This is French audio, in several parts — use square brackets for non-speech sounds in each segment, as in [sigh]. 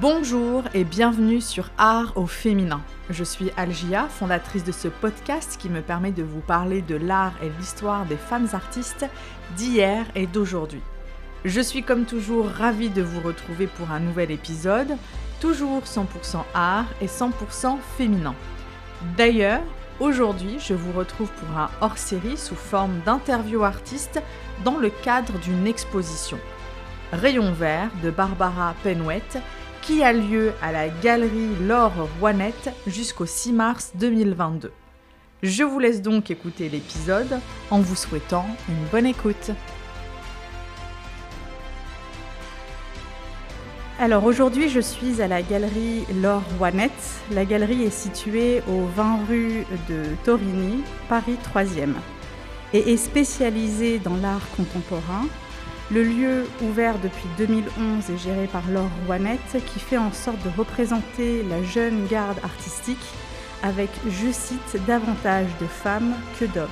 Bonjour et bienvenue sur Art au féminin. Je suis Algia, fondatrice de ce podcast qui me permet de vous parler de l'art et l'histoire des femmes artistes d'hier et d'aujourd'hui. Je suis comme toujours ravie de vous retrouver pour un nouvel épisode, toujours 100% art et 100% féminin. D'ailleurs, aujourd'hui, je vous retrouve pour un hors-série sous forme d'interview artiste dans le cadre d'une exposition. Rayon vert de Barbara Penouette qui a lieu à la galerie Laure Rouanette jusqu'au 6 mars 2022. Je vous laisse donc écouter l'épisode en vous souhaitant une bonne écoute. Alors aujourd'hui, je suis à la galerie Laure Rouanette. La galerie est située au 20 rue de Torigny, Paris 3e, et est spécialisée dans l'art contemporain, le lieu, ouvert depuis 2011 et géré par Laure Rouanette, qui fait en sorte de représenter la jeune garde artistique avec, je cite, davantage de femmes que d'hommes.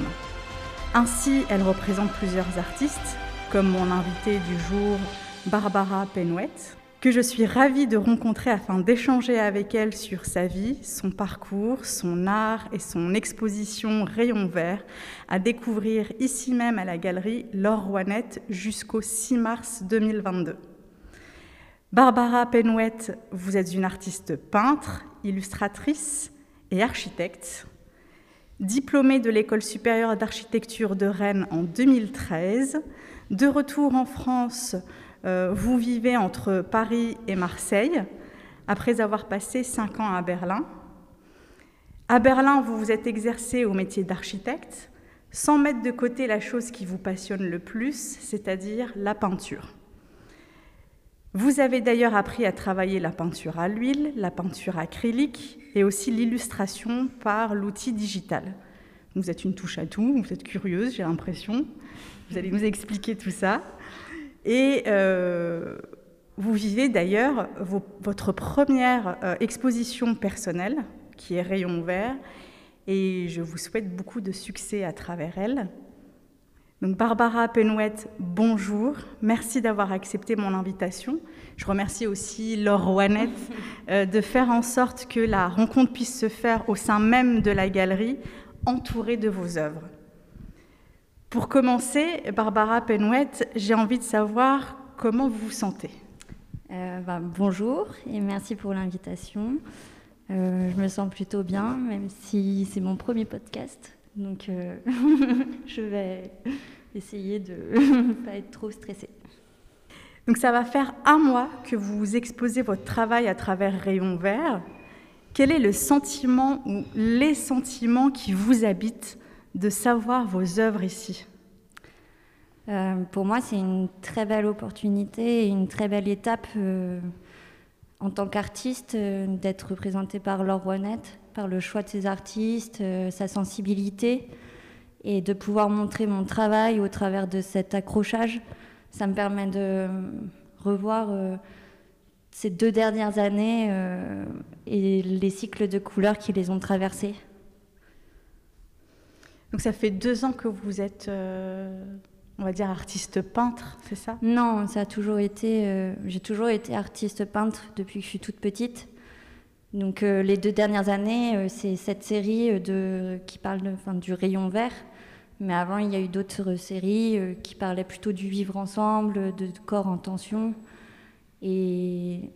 Ainsi, elle représente plusieurs artistes, comme mon invité du jour, Barbara Penouette, que je suis ravie de rencontrer afin d'échanger avec elle sur sa vie, son parcours, son art et son exposition Rayon Vert à découvrir ici même à la galerie Laure Rouanette jusqu'au 6 mars 2022. Barbara Penouette, vous êtes une artiste peintre, illustratrice et architecte. Diplômée de l'École supérieure d'architecture de Rennes en 2013, de retour en France euh, vous vivez entre Paris et Marseille, après avoir passé cinq ans à Berlin. À Berlin, vous vous êtes exercé au métier d'architecte, sans mettre de côté la chose qui vous passionne le plus, c'est-à-dire la peinture. Vous avez d'ailleurs appris à travailler la peinture à l'huile, la peinture acrylique et aussi l'illustration par l'outil digital. Vous êtes une touche à tout, vous êtes curieuse, j'ai l'impression. Vous allez nous expliquer tout ça. Et euh, vous vivez d'ailleurs votre première euh, exposition personnelle, qui est Rayon Vert, et je vous souhaite beaucoup de succès à travers elle. Donc Barbara Penouette, bonjour, merci d'avoir accepté mon invitation. Je remercie aussi Laure Rouanette [laughs] euh, de faire en sorte que la rencontre puisse se faire au sein même de la galerie, entourée de vos œuvres. Pour commencer, Barbara Penouette, j'ai envie de savoir comment vous vous sentez. Euh, bah, bonjour et merci pour l'invitation. Euh, je me sens plutôt bien, même si c'est mon premier podcast. Donc euh, [laughs] je vais essayer de ne [laughs] pas être trop stressée. Donc ça va faire un mois que vous exposez votre travail à travers Rayon Vert. Quel est le sentiment ou les sentiments qui vous habitent de savoir vos œuvres ici euh, Pour moi, c'est une très belle opportunité et une très belle étape euh, en tant qu'artiste euh, d'être représentée par Laure Rouanette, par le choix de ses artistes, sa sensibilité et de pouvoir montrer mon travail au travers de cet accrochage. Ça me permet de revoir ces deux dernières années et les cycles de couleurs qui les ont traversés. Donc ça fait deux ans que vous êtes, euh, on va dire, artiste peintre, c'est ça? Non, ça a toujours été. Euh, j'ai toujours été artiste peintre depuis que je suis toute petite. Donc euh, les deux dernières années, c'est cette série qui parle de, du rayon vert. Mais avant, il y a eu d'autres séries qui parlaient plutôt du vivre ensemble, de corps en tension. Et,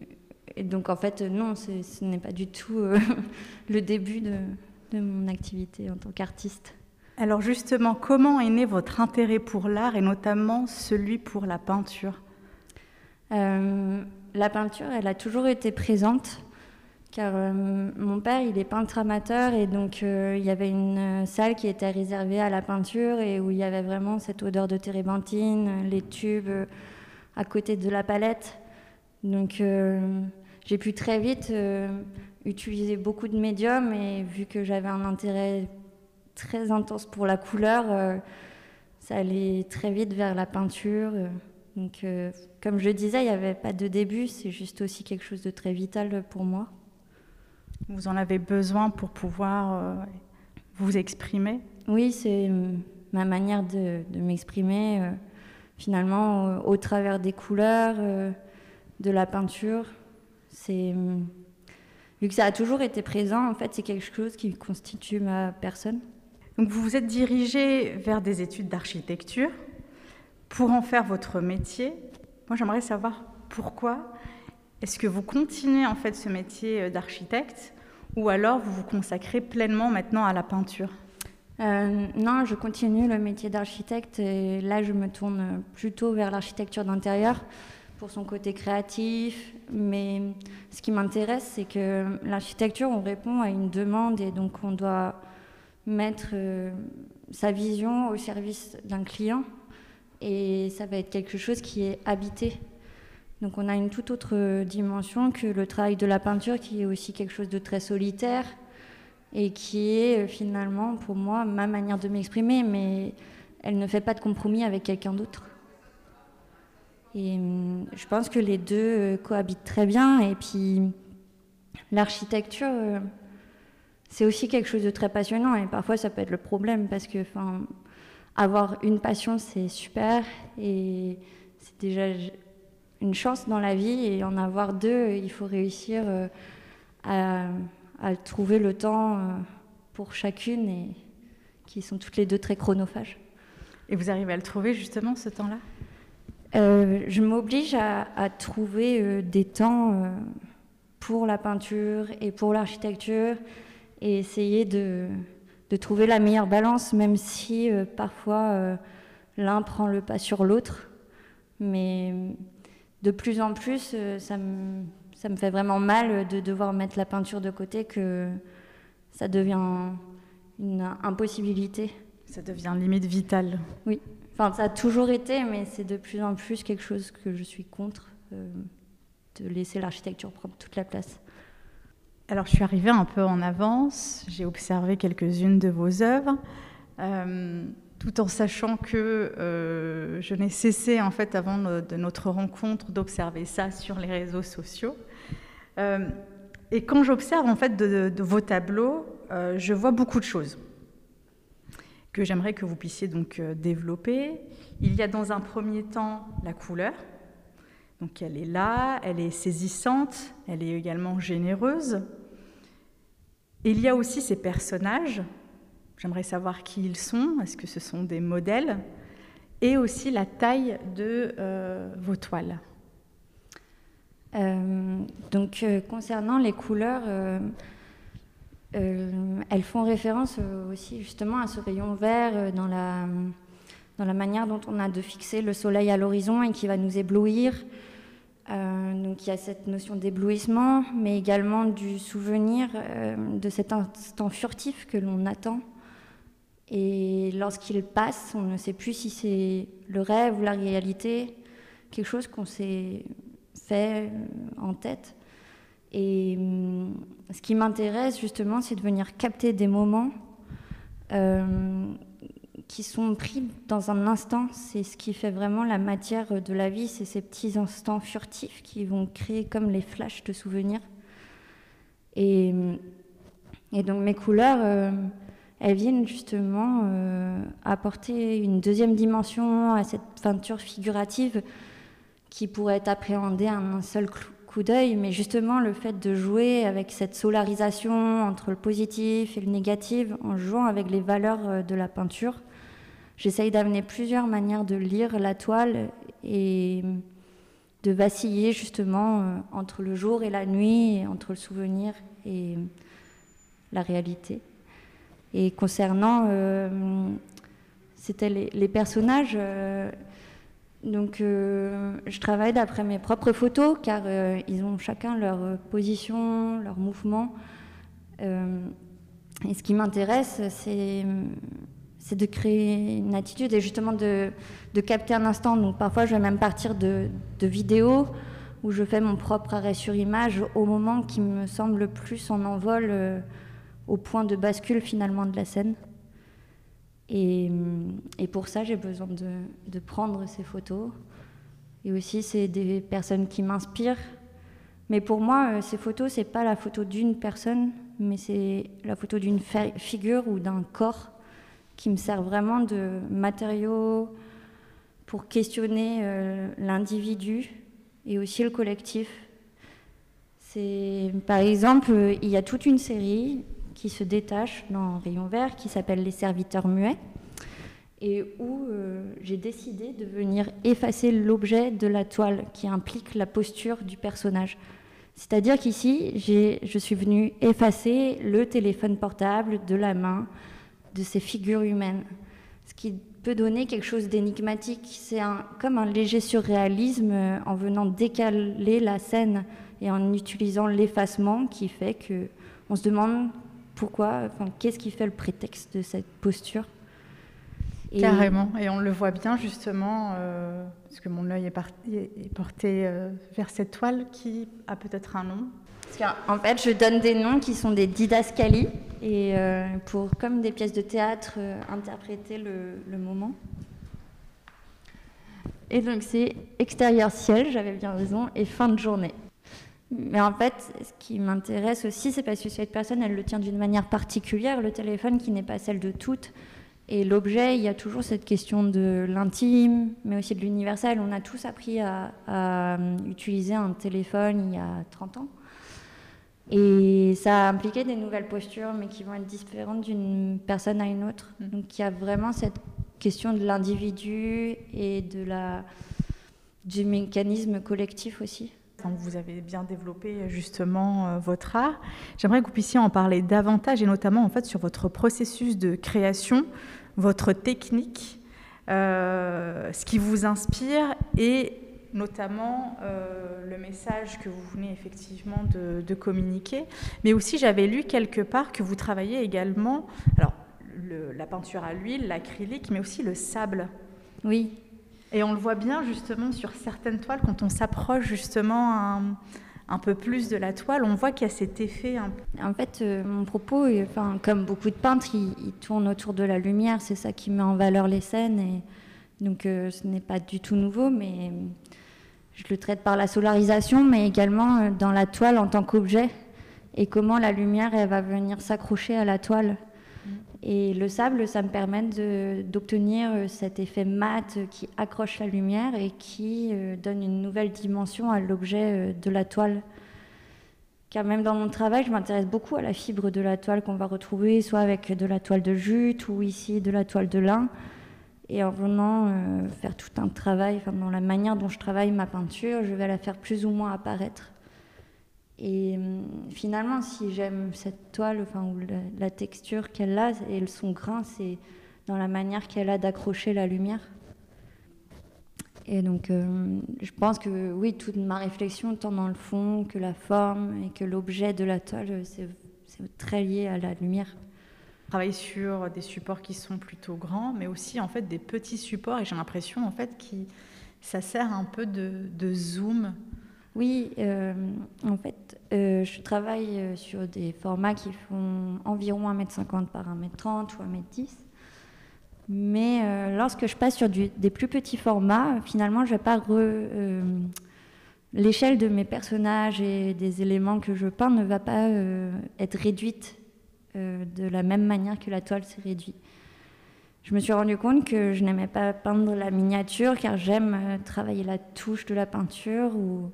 donc en fait, non, ce n'est pas du tout [laughs] le début de mon activité en tant qu'artiste. Alors justement, comment est né votre intérêt pour l'art et notamment celui pour la peinture? Euh, La peinture, elle a toujours été présente car euh, mon père, il est peintre amateur et donc euh, il y avait une salle qui était réservée à la peinture et où il y avait vraiment cette odeur de térébenthine, les tubes à côté de la palette. Donc j'ai pu très vite utiliser beaucoup de médiums et vu que j'avais un intérêt très intense pour la couleur, euh, ça allait très vite vers la peinture. Euh. donc, euh, comme je disais, il n'y avait pas de début, c'est juste aussi quelque chose de très vital pour moi. Vous en avez besoin pour pouvoir vous exprimer? Oui, c'est ma manière de, de m'exprimer, finalement, au travers des couleurs, de la peinture. C'est vu que ça a toujours été présent, en fait, c'est quelque chose qui constitue ma personne. Donc vous vous êtes dirigé vers des études d'architecture pour en faire votre métier. Moi, j'aimerais savoir pourquoi est-ce que vous continuez en fait ce métier euh, d'architecte ou alors vous vous consacrez pleinement maintenant à la peinture? Euh, non, je continue le métier d'architecte et là je me tourne plutôt vers l'architecture d'intérieur pour son côté créatif. Mais ce qui m'intéresse, c'est que l'architecture, on répond à une demande et donc on doit mettre euh, sa vision au service d'un client et ça va être quelque chose qui est habité. Donc on a une toute autre dimension que le travail de la peinture qui est aussi quelque chose de très solitaire et qui est euh, finalement pour moi ma manière de m'exprimer, mais elle ne fait pas de compromis avec quelqu'un d'autre. Et hum, je pense que les deux euh, cohabitent très bien. Et puis l'architecture, euh, c'est aussi quelque chose de très passionnant. Et parfois, ça peut être le problème parce que, enfin, avoir une passion, c'est super. Et c'est déjà une chance dans la vie. Et en avoir deux, il faut réussir à à trouver le temps euh, pour chacune et qui sont toutes les deux très chronophages. Et vous arrivez à le trouver justement ce temps-là? Euh, Je m'oblige à, trouver euh, des temps pour la peinture et pour l'architecture et essayer de, de, trouver la meilleure balance, même si parfois l'un prend le pas sur l'autre. Mais de plus en plus, ça me ça me fait vraiment mal de devoir mettre la peinture de côté que ça devient une impossibilité. Ça devient limite vital. Oui. Enfin, ça a toujours été, mais c'est de plus en plus quelque chose que je suis contre, euh, de laisser l'architecture prendre toute la place. Alors, je suis arrivée un peu en avance, j'ai observé quelques-unes de vos œuvres. Euh, tout en sachant que euh, je n'ai cessé, en fait, avant de notre rencontre, d'observer ça sur les réseaux sociaux. Euh, et quand j'observe, en fait, de, vos tableaux, je vois beaucoup de choses que j'aimerais que vous puissiez donc développer. Il y a dans un premier temps la couleur. Donc elle est là, elle est saisissante, elle est également généreuse. Il y a aussi ces personnages J'aimerais savoir qui ils sont, est-ce que ce sont des modèles, et aussi la taille de euh, vos toiles. Euh, donc, euh, concernant les couleurs, elles font référence aussi justement à ce rayon vert dans la manière dont on a de fixer le soleil à l'horizon et qui va nous éblouir. Donc il y a cette notion d'éblouissement, mais également du souvenir de cet instant furtif que l'on attend et lorsqu'il passe, on ne sait plus si c'est le rêve ou la réalité, quelque chose qu'on s'est fait euh, en tête. Et hum, ce qui m'intéresse justement, c'est de venir capter des moments euh, qui sont pris dans un instant. C'est ce qui fait vraiment la matière de la vie, c'est ces petits instants furtifs qui vont créer comme les flashs de souvenirs. Et, donc mes couleurs... Euh, elles viennent justement euh, apporter une deuxième dimension à cette peinture figurative qui pourrait être appréhendée à un seul coup d'œil, mais justement le fait de jouer avec cette solarisation entre le positif et le négatif, en jouant avec les valeurs euh, de la peinture, j'essaye d'amener plusieurs manières de lire la toile et de vaciller justement euh, entre le jour et la nuit, entre le souvenir et la réalité. Et concernant, euh, c'était les, personnages. Euh, donc, je travaille d'après mes propres photos, car ils ont chacun leur position, leur mouvement. et ce qui m'intéresse, c'est c'est de créer une attitude et justement de, capter un instant. Parfois, je vais même partir de, vidéos où je fais mon propre arrêt sur image au moment qui me semble le plus en envol au point de bascule finalement de la scène. Et, pour ça, j'ai besoin de, prendre ces photos. Et aussi, c'est des personnes qui m'inspirent. Mais pour moi, euh, ces photos, c'est pas la photo d'une personne, mais c'est la photo d'une figure ou d'un corps qui me sert vraiment de matériau pour questionner euh, l'individu et aussi le collectif. C'est, par exemple, il y a toute une série qui se détache dans Rayon Vert qui s'appelle Les serviteurs muets et où euh, j'ai décidé de venir effacer l'objet de la toile qui implique la posture du personnage. C'est-à-dire qu'ici, je suis venue effacer le téléphone portable de la main de ces figures humaines, ce qui peut donner quelque chose d'énigmatique. C'est comme un léger surréalisme euh, en venant décaler la scène et en utilisant l'effacement qui fait que on se demande pourquoi, qu'est-ce qui fait le prétexte de cette posture. Carrément, et on le voit bien justement, euh, parce que mon œil est, porté euh, vers cette toile qui a peut-être un nom. En fait, je donne des noms qui sont des didascalies, et euh, pour, comme des pièces de théâtre, interpréter le, le, moment. Et donc c'est extérieur ciel, j'avais bien raison, et fin de journée. Mais en fait, ce qui m'intéresse aussi, c'est parce que cette personne, elle le tient d'une manière particulière, le téléphone qui n'est pas celle de toutes. Et l'objet, il y a toujours cette question de l'intime, mais aussi de l'universel. On a tous appris à, euh, utiliser un téléphone il y a 30 ans. Et ça a impliqué des nouvelles postures, mais qui vont être différentes d'une personne à une autre. Mm. Donc il y a vraiment cette question de l'individu et de la, du mécanisme collectif aussi. Vous avez bien développé justement euh, votre art. J'aimerais que vous puissiez en parler davantage et notamment en fait sur votre processus de création votre technique, euh, ce qui vous inspire et notamment euh, le message que vous venez effectivement de, communiquer. Mais aussi, j'avais lu quelque part que vous travaillez également, alors la peinture à l'huile, l'acrylique, mais aussi le sable. Oui. Et on le voit bien justement sur certaines toiles quand on s'approche justement un, un peu plus de la toile, on voit qu'il y a cet effet. En fait, euh, mon propos, enfin, comme beaucoup de peintres, il, tourne autour de la lumière. C'est ça qui met en valeur les scènes. Et donc, euh, ce n'est pas du tout nouveau, mais je le traite par la solarisation, mais également euh, dans la toile en tant qu'objet. Et comment la lumière, elle va venir s'accrocher à la toile. Et le sable, ça me permet d'obtenir euh, cet effet mat qui accroche la lumière et qui euh, donne une nouvelle dimension à l'objet euh, de la toile. Car même dans mon travail, je m'intéresse beaucoup à la fibre de la toile qu'on va retrouver, soit avec de la toile de jute ou ici de la toile de lin. Et en venant faire tout un travail, enfin, dans la manière dont je travaille ma peinture, je vais la faire plus ou moins apparaître. Et hum, finalement, si j'aime cette toile, enfin, ou la, texture qu'elle a et son grain, c'est dans la manière qu'elle a d'accrocher la lumière. Et donc, hum, je pense que oui, toute ma réflexion, tant dans le fond que la forme et que l'objet de la toile, c'est très lié à la lumière. Travaille sur des supports qui sont plutôt grands, mais aussi en fait des petits supports. Et j'ai l'impression en fait que ça sert un peu de, zoom oui, euh, en fait, euh, je travaille euh, sur des formats qui font environ 1m50 par 1m30 ou 1m10. Mais lorsque je passe sur des plus petits formats, finalement, je vais pas l'échelle de mes personnages et des éléments que je peins ne va pas être réduite de la même manière que la toile s'est réduite. Je me suis rendu compte que je n'aimais pas peindre la miniature car j'aime travailler la touche de la peinture ou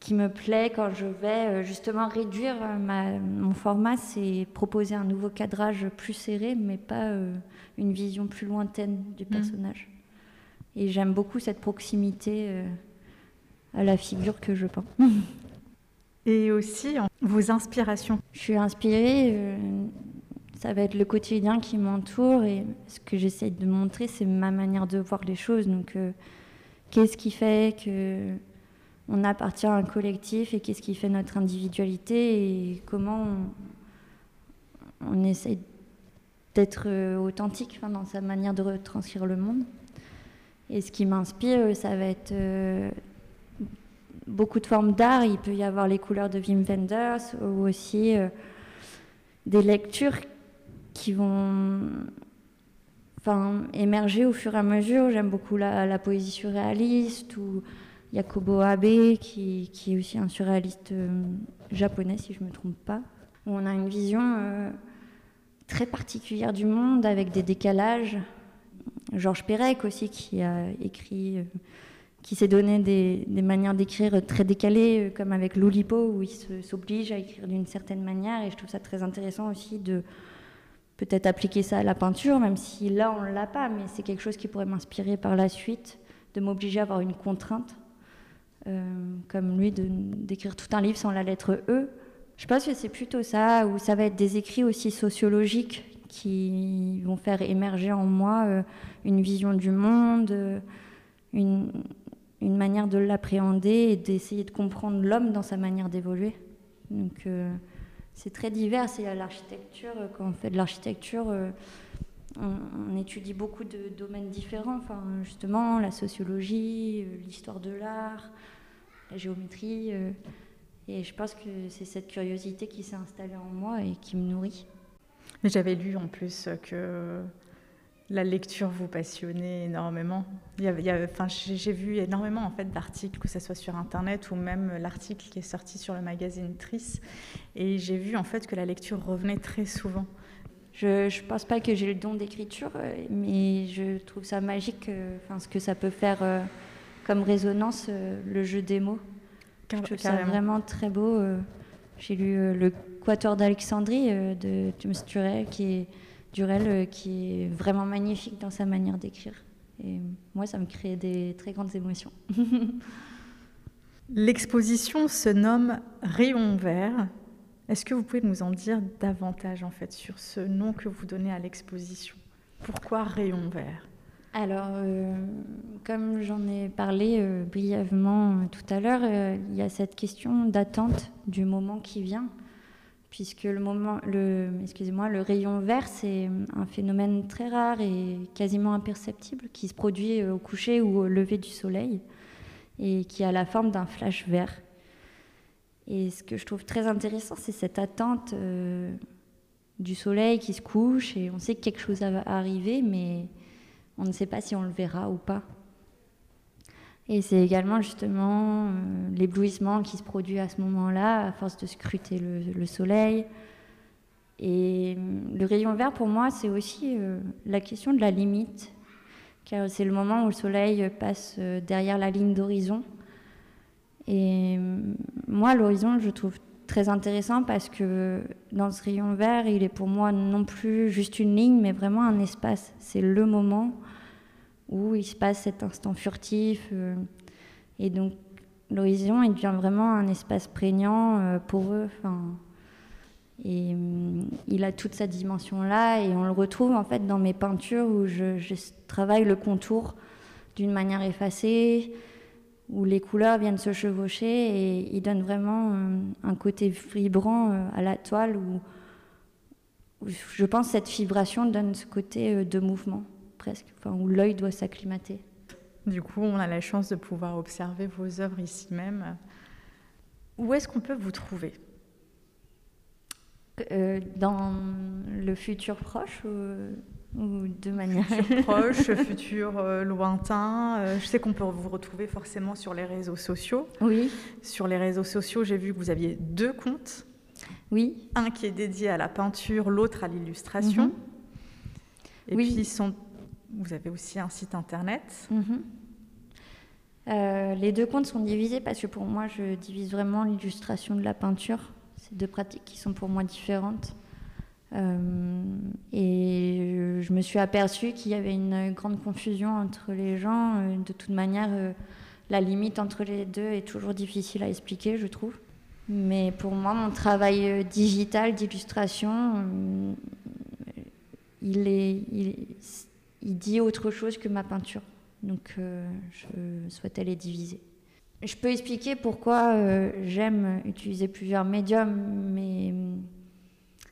qui me plaît quand je vais euh, justement réduire euh, mon format, c'est proposer un nouveau cadrage plus serré, mais pas euh, une vision plus lointaine du mmh. personnage. Et j'aime beaucoup cette proximité à la figure que je peins. [laughs] Et aussi vos inspirations. Je suis inspirée, ça va être le quotidien qui m'entoure et ce que j'essaie de montrer, c'est ma manière de voir les choses. Donc, qu'est-ce qui fait que on appartient à un collectif et qu'est-ce qui fait notre individualité et comment on, essaie d'être euh, authentique dans sa manière de retranscrire le monde. Et ce qui m'inspire, ça va être euh, beaucoup de formes d'art. Il peut y avoir les couleurs de Wim Wenders ou aussi euh, des lectures qui vont enfin, émerger au fur et à mesure. J'aime beaucoup la, poésie surréaliste ou Yakobo Abe, qui, est aussi un surréaliste euh, japonais, si je ne me trompe pas. On a une vision euh, très particulière du monde, avec des décalages. Georges Perec aussi, qui a écrit qui s'est donné des, manières d'écrire très décalées, comme avec l'Oulipo, où il s'oblige à écrire d'une certaine manière. Et je trouve ça très intéressant aussi de peut-être appliquer ça à la peinture, même si là on ne l'a pas, mais c'est quelque chose qui pourrait m'inspirer par la suite, de m'obliger à avoir une contrainte, comme lui, d'écrire tout un livre sans la lettre E. Je pense que c'est plutôt ça, où ça va être des écrits aussi sociologiques qui vont faire émerger en moi euh, une vision du monde, euh, une, une, manière de l'appréhender et d'essayer de comprendre l'homme dans sa manière d'évoluer. Donc euh, c'est très divers. Et à l'architecture, quand on fait de l'architecture, on, étudie beaucoup de domaines différents. Enfin, justement, la sociologie, l'histoire de l'art, la géométrie. Et je pense que c'est cette curiosité qui s'est installée en moi et qui me nourrit. J'avais lu en plus que la lecture vous passionnait énormément. Il y enfin, j'ai vu énormément en fait d'articles, que ce soit sur internet ou même l'article qui est sorti sur le magazine Tris, et j'ai vu en fait que la lecture revenait très souvent. Je ne pense pas que j'ai le don d'écriture, mais je trouve ça magique, euh, enfin, ce que ça peut faire euh, comme résonance, euh, le jeu des mots. Je trouve ça vraiment très beau. Euh, j'ai lu euh, le Quator d'Alexandrie euh, de James Turrell, qui est, Durel, qui est vraiment magnifique dans sa manière d'écrire. Et moi, ça me crée des très grandes émotions. [laughs] L'exposition se nomme Rayon vert. Est-ce que vous pouvez nous en dire davantage en fait sur ce nom que vous donnez à l'exposition? Pourquoi Rayon vert? Alors, euh, comme j'en ai parlé euh, brièvement euh, tout à l'heure, il y a cette question d'attente du moment qui vient, puisque le moment, le, excusez-moi, le rayon vert, c'est un phénomène très rare et quasiment imperceptible qui se produit au coucher ou au lever du soleil et qui a la forme d'un flash vert. Et ce que je trouve très intéressant, c'est cette attente du soleil qui se couche et on sait que quelque chose va arriver, mais on ne sait pas si on le verra ou pas. Et c'est également justement euh, l'éblouissement qui se produit à ce moment-là, à force de scruter le, soleil. Et euh, le rayon vert, pour moi, c'est aussi euh, la question de la limite, car c'est le moment où le soleil passe derrière la ligne d'horizon. Et moi, l'horizon, je trouve très intéressant parce que dans ce rayon vert, il est pour moi non plus juste une ligne, mais vraiment un espace. C'est le moment où il se passe cet instant furtif. Euh, et donc, l'horizon, il devient vraiment un espace prégnant euh, pour eux. Et euh, il a toute sa dimension là, et on le retrouve en fait dans mes peintures où je, travaille le contour d'une manière effacée, où les couleurs viennent se chevaucher, et il donne vraiment un côté vibrant à la toile, où je pense que cette vibration donne ce côté de mouvement presque, enfin, où l'œil doit s'acclimater. Du coup, on a la chance de pouvoir observer vos œuvres ici même. Où est-ce qu'on peut vous trouver? Euh, Dans le futur proche ou, de manière futur [laughs] proche, futur euh, lointain. Euh, je sais qu'on peut vous retrouver forcément sur les réseaux sociaux. Oui. Sur les réseaux sociaux, j'ai vu que vous aviez deux comptes. Oui. Un qui est dédié à la peinture, l'autre à l'illustration. Mhm. Et oui. puis ils sont vous avez aussi un site internet. Mhm. Euh, les deux comptes sont divisés parce que pour moi, je divise vraiment l'illustration de la peinture. C'est deux pratiques qui sont pour moi différentes. Euh, et je me suis aperçue qu'il y avait une grande confusion entre les gens. Euh, de toute manière, la limite entre les deux est toujours difficile à expliquer, je trouve. Mais pour moi, mon travail digital d'illustration, il est, il est il dit autre chose que ma peinture. Donc euh, je souhaitais les diviser. Je peux expliquer pourquoi euh, j'aime utiliser plusieurs médiums, mais hum,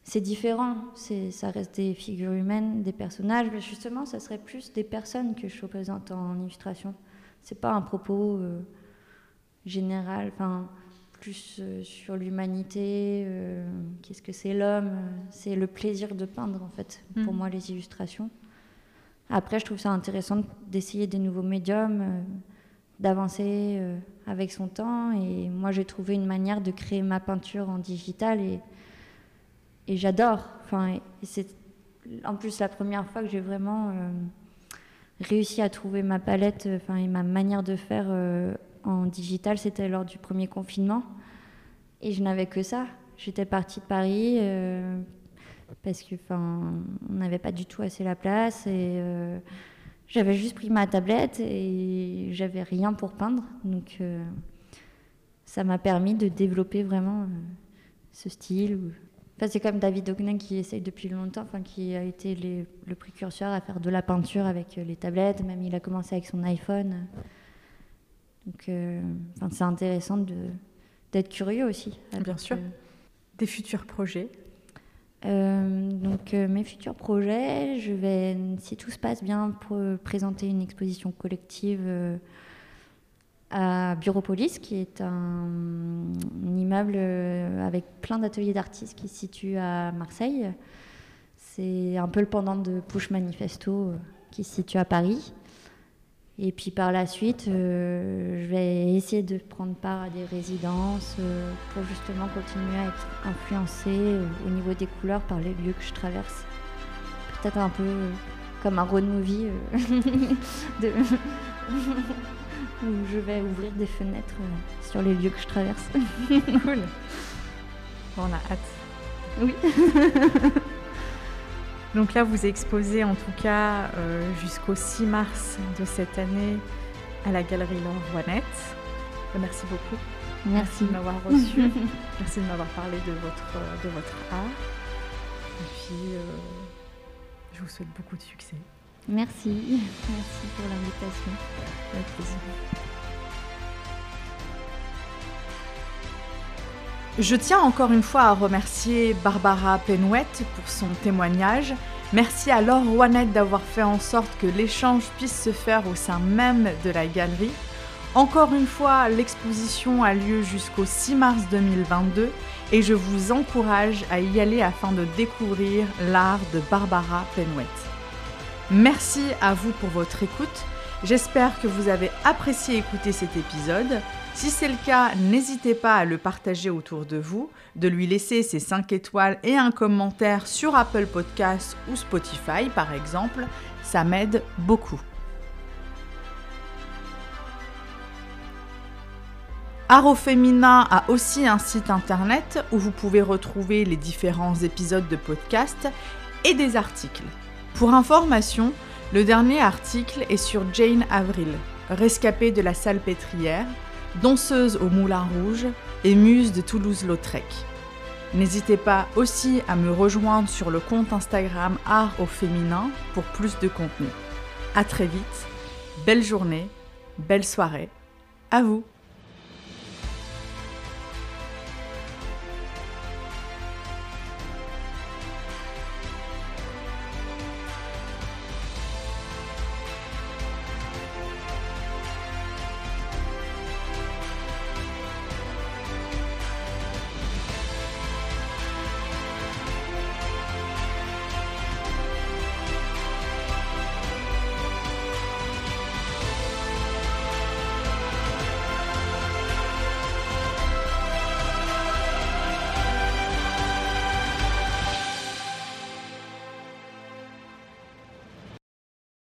c'est différent. Ça reste des figures humaines, des personnages, mais justement, ça serait plus des personnes que je représente en illustration. C'est pas un propos euh, général, enfin plus sur l'humanité, qu'est-ce que c'est l'homme, c'est le plaisir de peindre en fait, pour mmh. moi les illustrations. Après, je trouve ça intéressant d'essayer des nouveaux médiums, euh, d'avancer euh, avec son temps. Et moi, j'ai trouvé une manière de créer ma peinture en digital et, j'adore. Enfin, c'est en plus la première fois que j'ai vraiment euh, réussi à trouver ma palette enfin, et ma manière de faire en digital, c'était lors du premier confinement. Et je n'avais que ça. J'étais partie de Paris parce que on n'avait pas du tout assez la place et j'avais juste pris ma tablette et j'avais rien pour peindre. Donc ça m'a permis de développer vraiment ce style. Enfin, c'est comme David Ognen qui essaye depuis longtemps, enfin, qui a été le précurseur à faire de la peinture avec euh, les tablettes. Même il a commencé avec son iPhone. Donc, euh, enfin, c'est intéressant d'être curieux aussi. Bien sûr. Euh, Des futurs projets donc mes futurs projets, je vais, si tout se passe bien, pour présenter une exposition collective à Bureaupolis, qui est un, immeuble euh, avec plein d'ateliers d'artistes qui se situe à Marseille. C'est un peu le pendant de Push Manifesto euh, qui se situe à Paris. Et puis par la suite, euh, je vais essayer de prendre part à des résidences pour justement continuer à être influencée au niveau des couleurs par les lieux que je traverse. Peut-être un peu comme un road movie [laughs] [laughs] où je vais ouvrir des fenêtres euh, sur les lieux que je traverse. [laughs] cool. on a hâte. Oui. Donc là, vous exposez en tout cas euh, jusqu'au 6 mars de cette année à la Galerie Laure Rouennette. Merci beaucoup. Merci. de m'avoir reçu. [laughs] Merci de m'avoir parlé de votre, de votre art. Et puis, euh, je vous souhaite beaucoup de succès. Merci. Merci pour l'invitation. Avec plaisir. Je tiens encore une fois à remercier Barbara Penouette pour son témoignage. Merci à Laure d'avoir fait en sorte que l'échange puisse se faire au sein même de la galerie. Encore une fois, l'exposition a lieu jusqu'au 6 mars 2022 et je vous encourage à y aller afin de découvrir l'art de Barbara Penouette. Merci à vous pour votre écoute. J'espère que vous avez apprécié écouter cet épisode. Si c'est le cas, n'hésitez pas à le partager autour de vous, de lui laisser ses 5 étoiles et un commentaire sur Apple Podcasts ou Spotify par exemple. Ça m'aide beaucoup. Art féminin a aussi un site internet où vous pouvez retrouver les différents épisodes de podcast et des articles. Pour information, le dernier article est sur Jane Avril, rescapée de la salpêtrière, danseuse au Moulin Rouge et muse de Toulouse-Lautrec. N'hésitez pas aussi à me rejoindre sur le compte Instagram Art au féminin pour plus de contenu. A très vite, belle journée, belle soirée, à vous